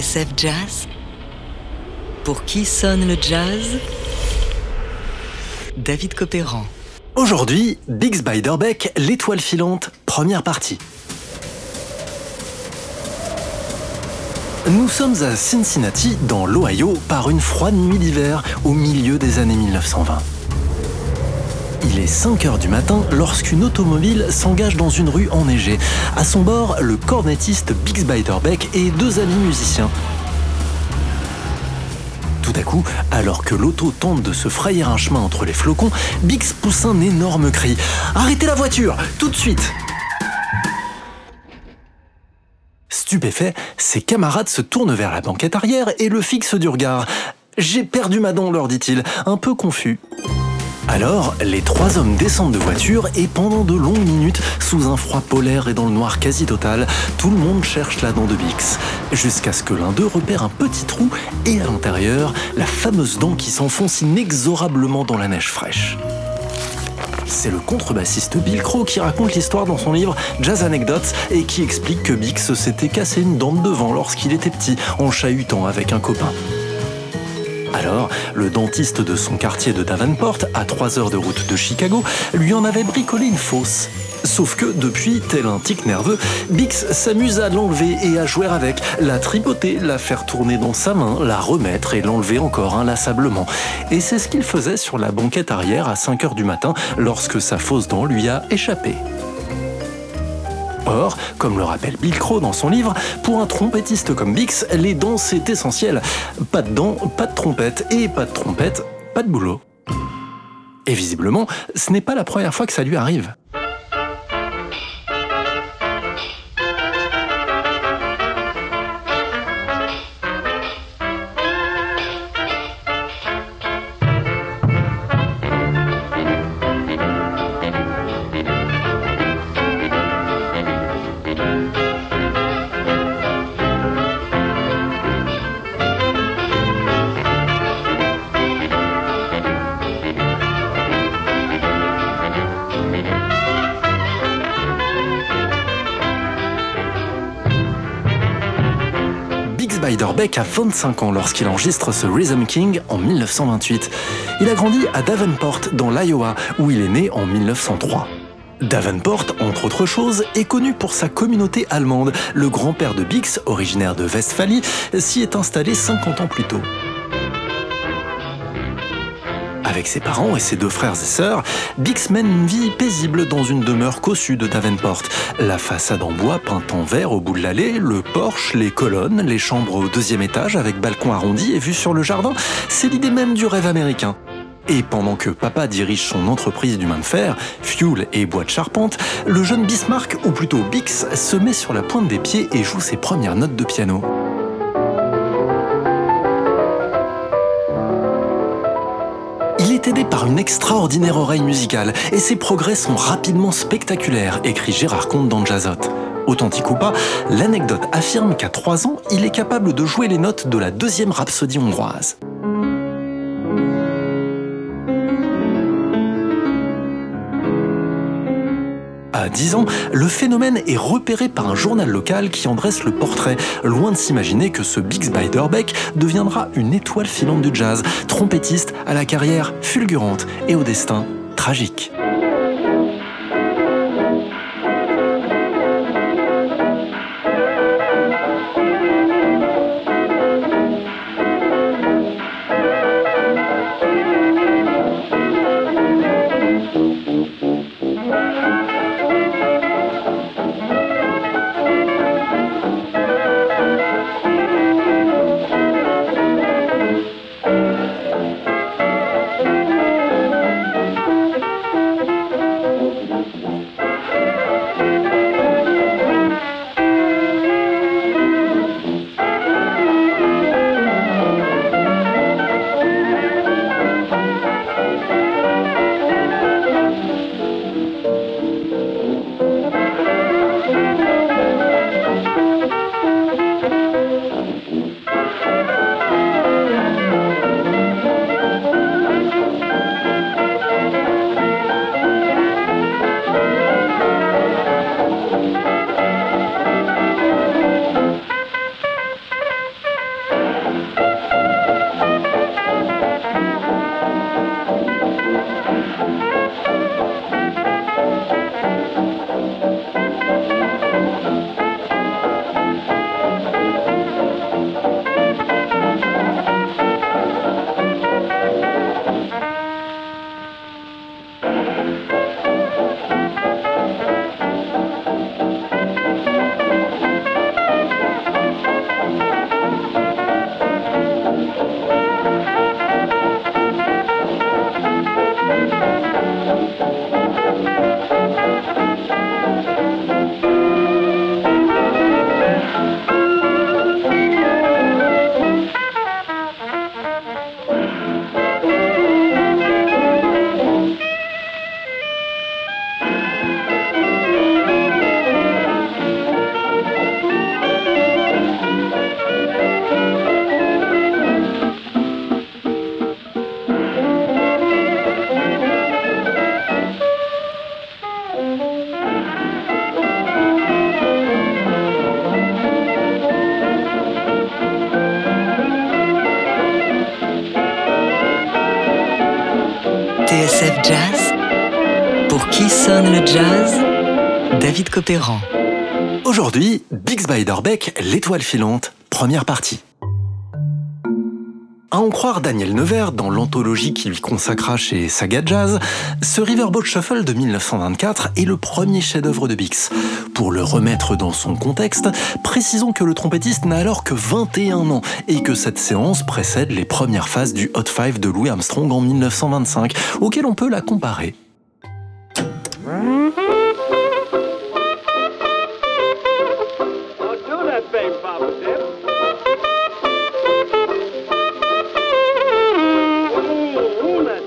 Jazz Pour qui sonne le jazz? David Copéran. Aujourd'hui, Biggs Biderbeck, l'étoile filante, première partie. Nous sommes à Cincinnati, dans l'Ohio, par une froide nuit d'hiver au milieu des années 1920. Il est 5 heures du matin lorsqu'une automobile s'engage dans une rue enneigée. À son bord, le cornettiste Biggs Biderbeck et deux amis musiciens. Tout à coup, alors que l'auto tente de se frayer un chemin entre les flocons, Biggs pousse un énorme cri. Arrêtez la voiture, tout de suite Stupéfait, ses camarades se tournent vers la banquette arrière et le fixent du regard. J'ai perdu ma dent, leur dit-il, un peu confus. Alors, les trois hommes descendent de voiture et pendant de longues minutes, sous un froid polaire et dans le noir quasi total, tout le monde cherche la dent de Bix. Jusqu'à ce que l'un d'eux repère un petit trou et à l'intérieur, la fameuse dent qui s'enfonce inexorablement dans la neige fraîche. C'est le contrebassiste Bill Crow qui raconte l'histoire dans son livre Jazz Anecdotes et qui explique que Bix s'était cassé une dent de devant lorsqu'il était petit en chahutant avec un copain. Alors, le dentiste de son quartier de Davenport, à 3 heures de route de Chicago, lui en avait bricolé une fausse. Sauf que depuis, tel un tic nerveux, Bix s'amuse à l'enlever et à jouer avec, la tripoter, la faire tourner dans sa main, la remettre et l'enlever encore inlassablement. Et c'est ce qu'il faisait sur la banquette arrière à 5 heures du matin lorsque sa fausse dent lui a échappé. Or, comme le rappelle Bill Crow dans son livre, pour un trompettiste comme Bix, les dents c'est essentiel. Pas de dents, pas de trompette, et pas de trompette, pas de boulot. Et visiblement, ce n'est pas la première fois que ça lui arrive. Biderbeck a 25 ans lorsqu'il enregistre ce Rhythm King en 1928. Il a grandi à Davenport, dans l'Iowa, où il est né en 1903. Davenport, entre autres choses, est connu pour sa communauté allemande. Le grand-père de Bix, originaire de Westphalie, s'y est installé 50 ans plus tôt. Avec ses parents et ses deux frères et sœurs, Bix mène une vie paisible dans une demeure cossue de Davenport. La façade en bois peinte en vert au bout de l'allée, le porche, les colonnes, les chambres au deuxième étage avec balcon arrondi et vue sur le jardin, c'est l'idée même du rêve américain. Et pendant que papa dirige son entreprise du main de fer, Fuel et bois de charpente, le jeune Bismarck, ou plutôt Bix, se met sur la pointe des pieds et joue ses premières notes de piano. Une extraordinaire oreille musicale et ses progrès sont rapidement spectaculaires, écrit Gérard Comte dans Jazzot. Authentique ou pas, l'anecdote affirme qu'à 3 ans, il est capable de jouer les notes de la deuxième rhapsodie hongroise. À 10 ans, le phénomène est repéré par un journal local qui en dresse le portrait, loin de s'imaginer que ce Biggs Biderbeck deviendra une étoile filante du jazz, trompettiste à la carrière fulgurante et au destin tragique. Aujourd'hui, Bix Beiderbecke, l'étoile filante, première partie. À en croire Daniel Nevers dans l'anthologie qu'il lui consacra chez Saga Jazz, ce Riverboat Shuffle de 1924 est le premier chef-d'œuvre de Bix. Pour le remettre dans son contexte, précisons que le trompettiste n'a alors que 21 ans et que cette séance précède les premières phases du Hot Five de Louis Armstrong en 1925, auquel on peut la comparer.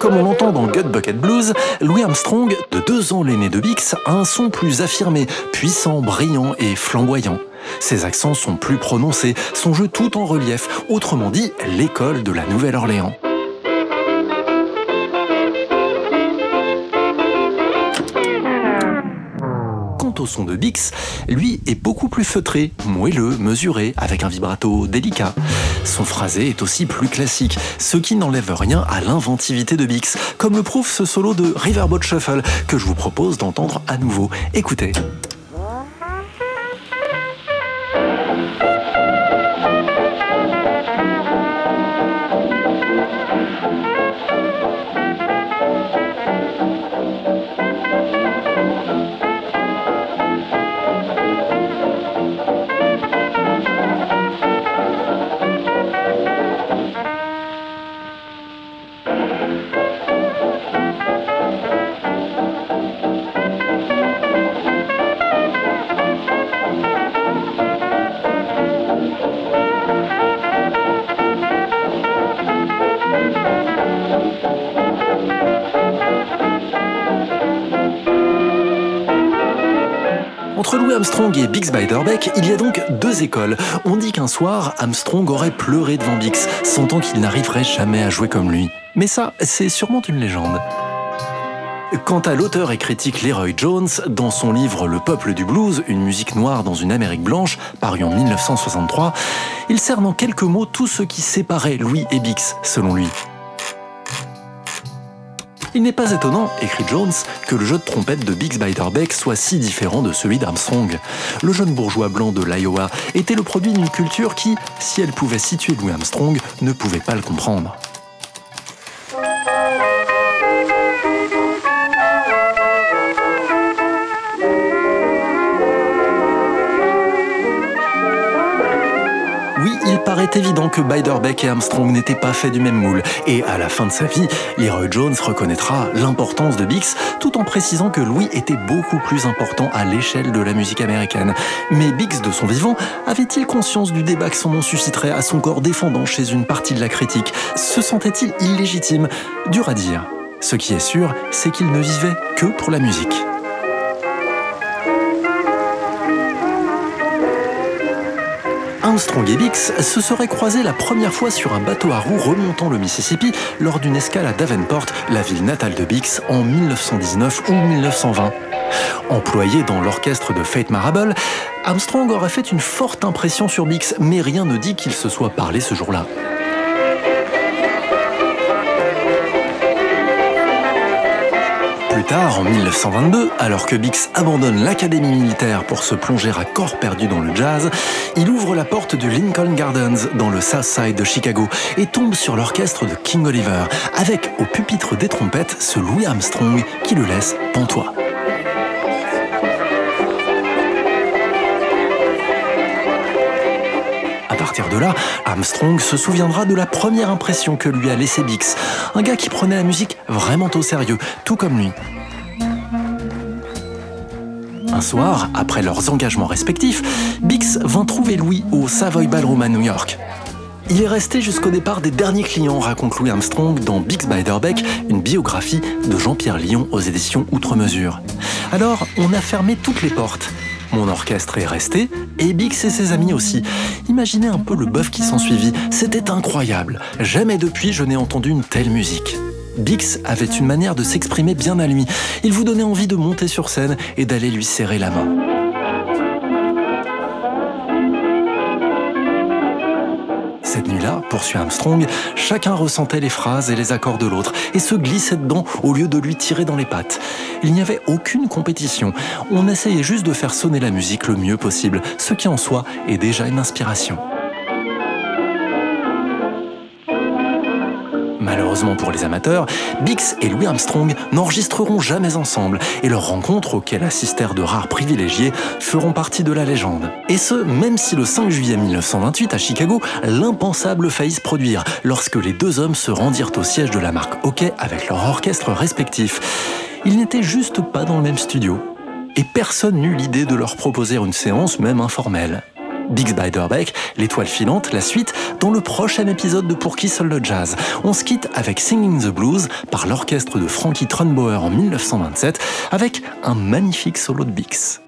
Comme on l'entend dans Gut Bucket Blues, Louis Armstrong, de deux ans l'aîné de Bix, a un son plus affirmé, puissant, brillant et flamboyant. Ses accents sont plus prononcés, son jeu tout en relief, autrement dit l'école de la Nouvelle-Orléans. Au son de Bix, lui est beaucoup plus feutré, moelleux, mesuré, avec un vibrato délicat. Son phrasé est aussi plus classique, ce qui n'enlève rien à l'inventivité de Bix, comme le prouve ce solo de Riverboat Shuffle que je vous propose d'entendre à nouveau. Écoutez. Entre Louis Armstrong et Bix Beiderbecke, il y a donc deux écoles. On dit qu'un soir, Armstrong aurait pleuré devant Bix, sentant qu'il n'arriverait jamais à jouer comme lui. Mais ça, c'est sûrement une légende. Quant à l'auteur et critique Leroy Jones, dans son livre Le peuple du blues, une musique noire dans une Amérique blanche, paru en 1963, il cerne en quelques mots tout ce qui séparait Louis et Bix, selon lui. Il n'est pas étonnant, écrit Jones, que le jeu de trompette de Bix Beiderbecke soit si différent de celui d'Armstrong. Le jeune bourgeois blanc de l'Iowa était le produit d'une culture qui, si elle pouvait situer Louis Armstrong, ne pouvait pas le comprendre. Paraît évident que Beiderbecke et Armstrong n'étaient pas faits du même moule, et à la fin de sa vie, Leroy Jones reconnaîtra l'importance de Bix, tout en précisant que Louis était beaucoup plus important à l'échelle de la musique américaine. Mais Bix, de son vivant, avait-il conscience du débat que son nom susciterait à son corps défendant chez une partie de la critique? Se sentait-il illégitime? Dur à dire. Ce qui est sûr, c'est qu'il ne vivait que pour la musique. Armstrong et Bix se seraient croisés la première fois sur un bateau à roues remontant le Mississippi lors d'une escale à Davenport, la ville natale de Bix, en 1919 ou 1920. Employé dans l'orchestre de Fate Marable, Armstrong aurait fait une forte impression sur Bix, mais rien ne dit qu'il se soit parlé ce jour-là. Plus tard, en 1922, alors que Bix abandonne l'académie militaire pour se plonger à corps perdu dans le jazz, il ouvre la porte du Lincoln Gardens dans le South Side de Chicago et tombe sur l'orchestre de King Oliver, avec au pupitre des trompettes ce Louis Armstrong qui le laisse pantois. À partir de là, Armstrong se souviendra de la première impression que lui a laissé Bix, un gars qui prenait la musique vraiment au sérieux, tout comme lui. Un soir, après leurs engagements respectifs, Bix vint trouver Louis au Savoy Ballroom à New York. Il est resté jusqu'au départ des derniers clients, raconte Louis Armstrong dans Bix Beiderbecke, une biographie de Jean-Pierre Lyon aux éditions Outre-mesure. Alors, on a fermé toutes les portes. Mon orchestre est resté, et Bix et ses amis aussi. Imaginez un peu le bœuf qui s'ensuivit, c'était incroyable. Jamais depuis je n'ai entendu une telle musique. Bix avait une manière de s'exprimer bien à lui. Il vous donnait envie de monter sur scène et d'aller lui serrer la main. Armstrong, chacun ressentait les phrases et les accords de l'autre et se glissait dedans au lieu de lui tirer dans les pattes. Il n'y avait aucune compétition, on essayait juste de faire sonner la musique le mieux possible, ce qui en soi est déjà une inspiration. Malheureusement pour les amateurs, Bix et Louis Armstrong n'enregistreront jamais ensemble et leurs rencontres auxquelles assistèrent de rares privilégiés feront partie de la légende. Et ce, même si le 5 juillet 1928 à Chicago, l'impensable faillit se produire lorsque les deux hommes se rendirent au siège de la marque Hockey avec leur orchestre respectif. Ils n'étaient juste pas dans le même studio. Et personne n'eut l'idée de leur proposer une séance même informelle. Biggs Biderbeck, l'étoile filante, la suite, dans le prochain épisode de Pour qui seul le jazz. On se quitte avec Singing the Blues par l'orchestre de Frankie Trunbauer en 1927 avec un magnifique solo de Bix.